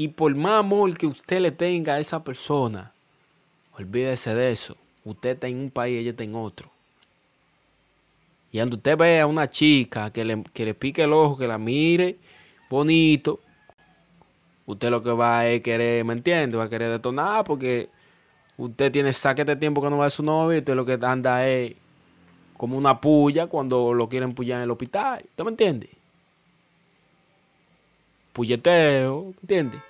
Y por más amor que usted le tenga a esa persona, olvídese de eso. Usted está en un país, ella está en otro. Y cuando usted ve a una chica que le, que le pique el ojo, que la mire bonito, usted lo que va a querer, ¿me entiende? Va a querer detonar porque usted tiene saque de tiempo que no va a su novio y usted lo que anda es como una puya cuando lo quieren pullar en el hospital. ¿Usted me entiende? Pulleteo, ¿me entiende?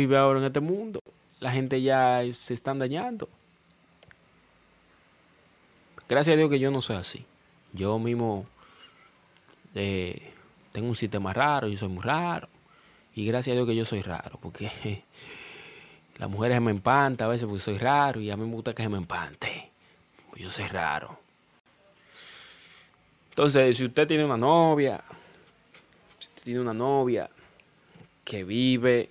Vive ahora en este mundo. La gente ya se están dañando. Gracias a Dios que yo no soy así. Yo mismo eh, tengo un sistema raro, yo soy muy raro. Y gracias a Dios que yo soy raro, porque las mujeres me empantan a veces porque soy raro y a mí me gusta que se me empante. Yo soy raro. Entonces, si usted tiene una novia, si usted tiene una novia que vive